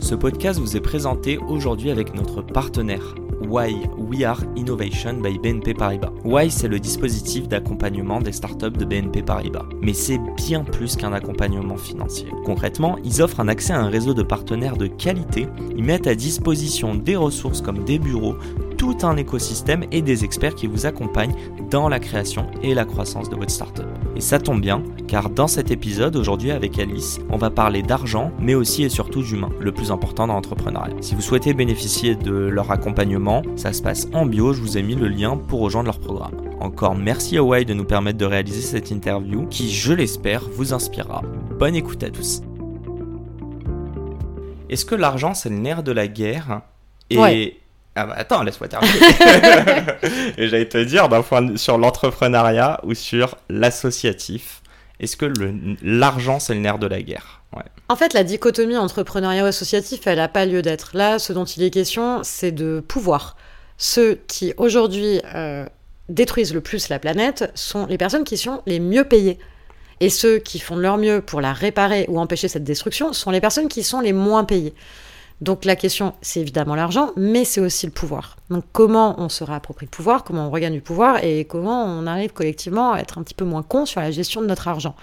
Ce podcast vous est présenté aujourd'hui avec notre partenaire Why We Are Innovation by BNP Paribas. Why c'est le dispositif d'accompagnement des startups de BNP Paribas. Mais c'est bien plus qu'un accompagnement financier. Concrètement, ils offrent un accès à un réseau de partenaires de qualité, ils mettent à disposition des ressources comme des bureaux, tout un écosystème et des experts qui vous accompagnent dans la création et la croissance de votre startup. Et ça tombe bien, car dans cet épisode, aujourd'hui avec Alice, on va parler d'argent, mais aussi et surtout d'humain, le plus important dans l'entrepreneuriat. Si vous souhaitez bénéficier de leur accompagnement, ça se passe en bio, je vous ai mis le lien pour rejoindre leur programme. Encore merci à Why de nous permettre de réaliser cette interview qui, je l'espère, vous inspirera. Bonne écoute à tous. Est-ce que l'argent c'est le nerf de la guerre? Et ah bah attends, laisse-moi terminer. et j'allais te dire, d'un point sur l'entrepreneuriat ou sur l'associatif, est-ce que l'argent, c'est le nerf de la guerre? Ouais. En fait, la dichotomie entrepreneuriat associatif, elle n'a pas lieu d'être. Là, ce dont il est question, c'est de pouvoir. Ceux qui, aujourd'hui, euh, détruisent le plus la planète sont les personnes qui sont les mieux payées. Et ceux qui font de leur mieux pour la réparer ou empêcher cette destruction sont les personnes qui sont les moins payées. Donc la question, c'est évidemment l'argent, mais c'est aussi le pouvoir. Donc comment on se réapproprie le pouvoir, comment on regagne du pouvoir et comment on arrive collectivement à être un petit peu moins con sur la gestion de notre argent.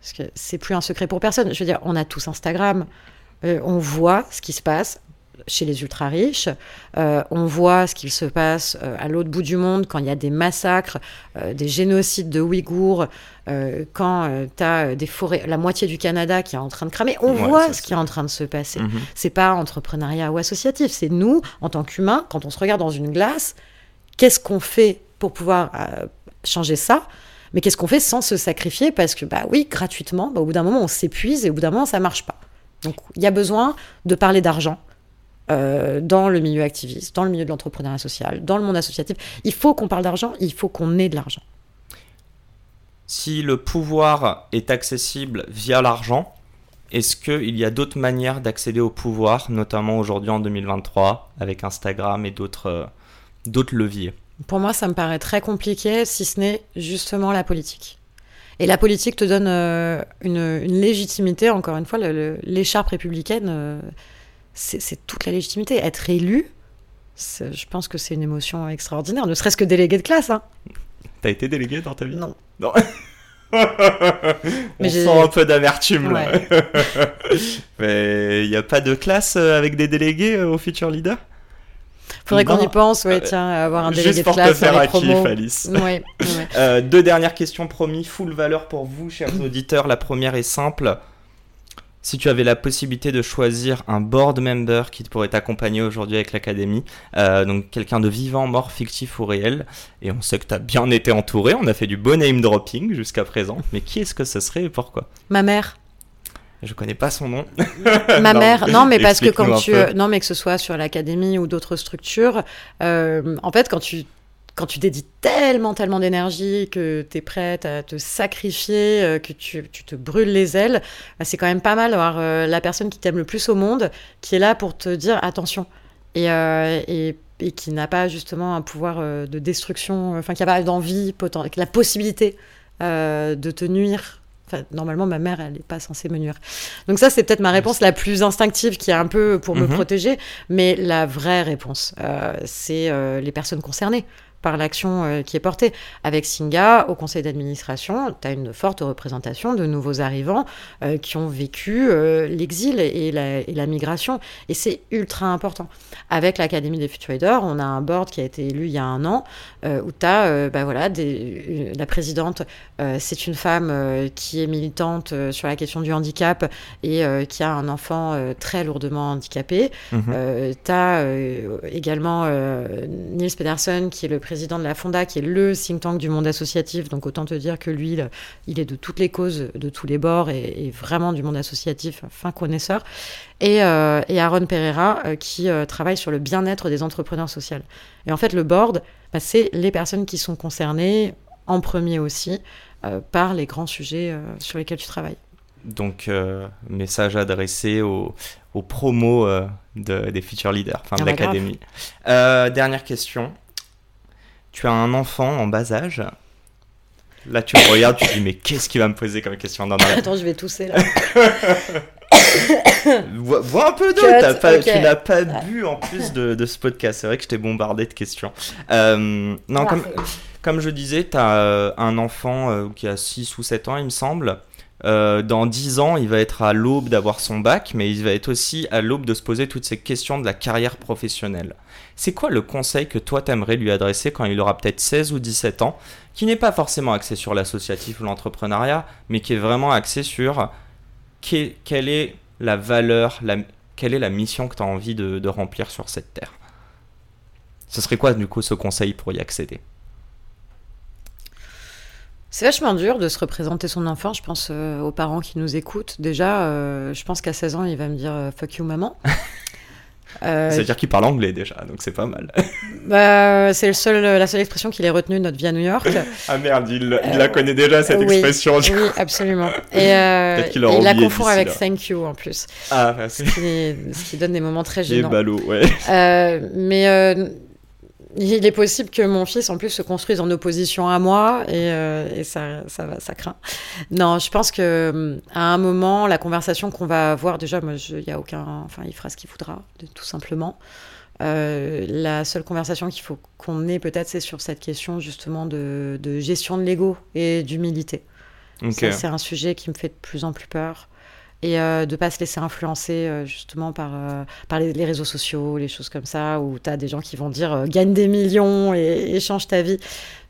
Parce que c'est plus un secret pour personne. Je veux dire, on a tous Instagram, euh, on voit ce qui se passe chez les ultra riches. Euh, on voit ce qu'il se passe euh, à l'autre bout du monde quand il y a des massacres, euh, des génocides de Ouïghours, quand tu as des forêts, la moitié du Canada qui est en train de cramer. On voit ce qui est en train de se passer. Ce mhm. C'est pas entrepreneuriat ou associatif, c'est nous, en tant qu'humains, quand on se regarde dans une glace, qu'est-ce qu'on fait pour pouvoir changer ça? Mais qu'est-ce qu'on fait sans se sacrifier Parce que, bah oui, gratuitement, bah, au bout d'un moment, on s'épuise et au bout d'un moment, ça marche pas. Donc, il y a besoin de parler d'argent, euh, dans le milieu activiste, dans le milieu de l'entrepreneuriat social, dans le monde associatif. Il faut qu'on parle d'argent, il faut qu'on ait de l'argent. Si le pouvoir est accessible via l'argent, est-ce qu'il y a d'autres manières d'accéder au pouvoir, notamment aujourd'hui en 2023, avec Instagram et d'autres euh, leviers? Pour moi, ça me paraît très compliqué, si ce n'est justement la politique. Et la politique te donne euh, une, légitimité, encore une fois, l'écharpe républicaine c'est toute la légitimité. Être élu, je pense que c'est une émotion extraordinaire, ne serait-ce que délégué de classe. Hein. T'as été délégué dans ta vie? Non. Non. On sent un peu d'amertume là. Mais il n'y a pas de classe euh, avec des délégués euh, au Future Leader? Faudrait qu'on y pense, ouais, tiens, avoir un délégué de classe. Te faire un kiff, Alice. Euh, deux dernières questions promis, full valeur pour vous, chers auditeurs. La première est simple si tu avais la possibilité de choisir un board member qui pourrait t'accompagner aujourd'hui avec l'académie, euh, donc quelqu'un de vivant, mort, fictif ou réel, et on sait que tu as bien été entouré, on a fait du bon name dropping jusqu'à présent, mais qui est-ce que ce serait et pourquoi? Ma mère. Je connais pas son nom. Ma mère, non, mais parce que quand tu, non, mais que ce soit sur l'académie ou d'autres structures, euh, en fait, quand tu quand tu dédies tellement, tellement d'énergie, que tu es prête à te sacrifier, euh, que tu, te brûles les ailes, bah, c'est quand même pas mal d'avoir euh, la personne qui t'aime le plus au monde, qui est là pour te dire attention. Et, euh, et, qui n'a pas justement un pouvoir de destruction, enfin qui n'a pas d'envie, la possibilité de te nuire. Enfin, normalement, ma mère, elle n'est pas censée me nuire. Donc ça, c'est peut-être ma réponse la plus instinctive, qui est un peu pour me mhm. protéger. Mais la vraie réponse, c'est les personnes concernées par l'action euh, qui est portée. Avec Singa, au conseil d'administration, tu as une forte représentation de nouveaux arrivants euh, qui ont vécu euh, l'exil et la, migration. Et c'est ultra important. Avec l'Académie des Traders, on a un board qui a été élu il y a un an, où tu as bah voilà, des, la présidente, c'est une femme qui est militante sur la question du handicap et qui a un enfant très lourdement handicapé. Mhm. tu as également Niels Pedersen, qui est le président président de la Fonda, qui est le think tank du monde associatif. Donc autant te dire que lui, il est de toutes les causes, de tous les bords, et, vraiment du monde associatif, fin connaisseur. Et, et Aaron Pereira, qui travaille sur le bien-être des entrepreneurs sociaux. Et en fait, le board, bah, c'est les personnes qui sont concernées, en premier aussi, par les grands sujets sur lesquels tu travailles. Donc, message adressé aux, aux promos euh, de, des Future Leaders, enfin de ah bah l'académie. Euh, dernière question. Tu as un enfant en bas âge. Là, tu me regardes, tu te dis, mais qu'est-ce qu'il va me poser comme question non, Attends, je vais tousser là. Vois un peu d'eau, tu n'as pas bu en plus de, de ce podcast. C'est vrai que je t'ai bombardé de questions. Euh, non, comme, comme, je disais, tu as un enfant qui a 6 ou 7 ans, il me semble. Euh, dans 10 ans, il va être à l'aube d'avoir son bac, mais il va être aussi à l'aube de se poser toutes ces questions de la carrière professionnelle. C'est quoi le conseil que toi t'aimerais lui adresser quand il aura peut-être 16 ou 17 ans, qui n'est pas forcément axé sur l'associatif ou l'entrepreneuriat, mais qui est vraiment axé sur quelle est la valeur, quelle est la mission que tu as envie de, de remplir sur cette terre? Ce serait quoi du coup ce conseil pour y accéder? C'est vachement dur de se représenter son enfant, je pense euh, aux parents qui nous écoutent. Déjà, euh, je pense qu'à 16 ans, il va me dire euh, fuck you maman. C'est-à-dire qu'il parle anglais déjà, donc c'est pas mal. bah, c'est le seul, la seule expression qu'il ait retenue de notre vie à New York. ah merde, il, la connaît déjà cette expression. Oui, absolument. Et, il, la confond avec thank you en plus. Ah, ce, qui, ce qui donne des moments très gênants. Les ballots, ouais. mais il est possible que mon fils, en plus, se construise en opposition à moi et, euh, ça, ça, va, ça craint. Non, je pense que euh, à un moment, la conversation qu'on va avoir, déjà, il y a aucun, enfin, il fera ce qu'il voudra, tout simplement. Euh, la seule conversation qu'il faut qu'on ait peut-être, c'est sur cette question justement de, gestion de l'ego et d'humilité. c'est un sujet qui me fait de plus en plus peur et euh, de pas se laisser influencer euh, justement par, euh, par les, réseaux sociaux, les choses comme ça, où tu as des gens qui vont dire gagne des millions et, change ta vie.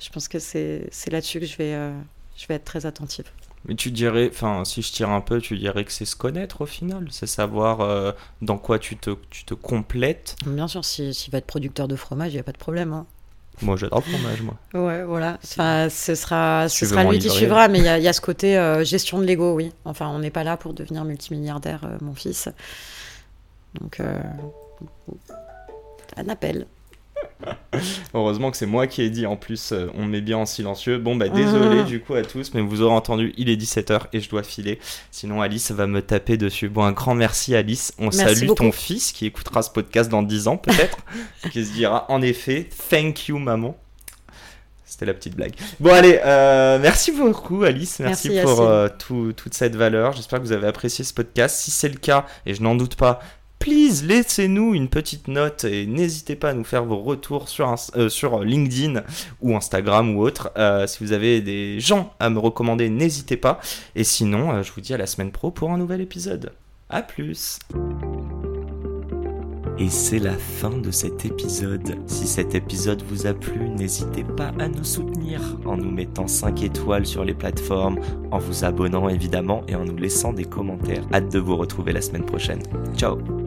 Je pense que c'est là-dessus que je vais, je vais être très attentive. Mais tu dirais, enfin, si je tire un peu, tu dirais que c'est se connaître au final, c'est savoir dans quoi tu te, tu te complètes. Bien sûr, s'il si, va être producteur de fromage, il n'y a pas de problème. Hein. Moi, j'adore le fromage, moi. Ouais, voilà. Enfin, ce sera, ce sera lui qui suivra, mais il y, a ce côté euh, gestion de l'ego, oui. Enfin, on n'est pas là pour devenir multimilliardaire, euh, mon fils. Donc, euh, un appel. Heureusement que c'est moi qui ai dit en plus, euh, on met bien en silencieux. Bon, bah désolé ah. du coup à tous, mais vous aurez entendu, il est 17h et je dois filer. Sinon, Alice va me taper dessus. Bon, un grand merci, Alice. On salue ton fils qui écoutera ce podcast dans 10 ans peut-être, qui se dira en effet, thank you, maman. C'était la petite blague. Bon, allez, euh, merci beaucoup, Alice. Merci, pour euh, toute cette valeur. J'espère que vous avez apprécié ce podcast. Si c'est le cas, et je n'en doute pas, please laissez-nous une petite note et n'hésitez pas à nous faire vos retours sur, euh, LinkedIn ou Instagram ou autre. Euh, si vous avez des gens à me recommander, n'hésitez pas. Et sinon, euh, je vous dis à la semaine pro pour un nouvel épisode. A plus et c'est la fin de cet épisode. Si cet épisode vous a plu, n'hésitez pas à nous soutenir en nous mettant 5 étoiles sur les plateformes, en vous abonnant évidemment et en nous laissant des commentaires. Hâte de vous retrouver la semaine prochaine. Ciao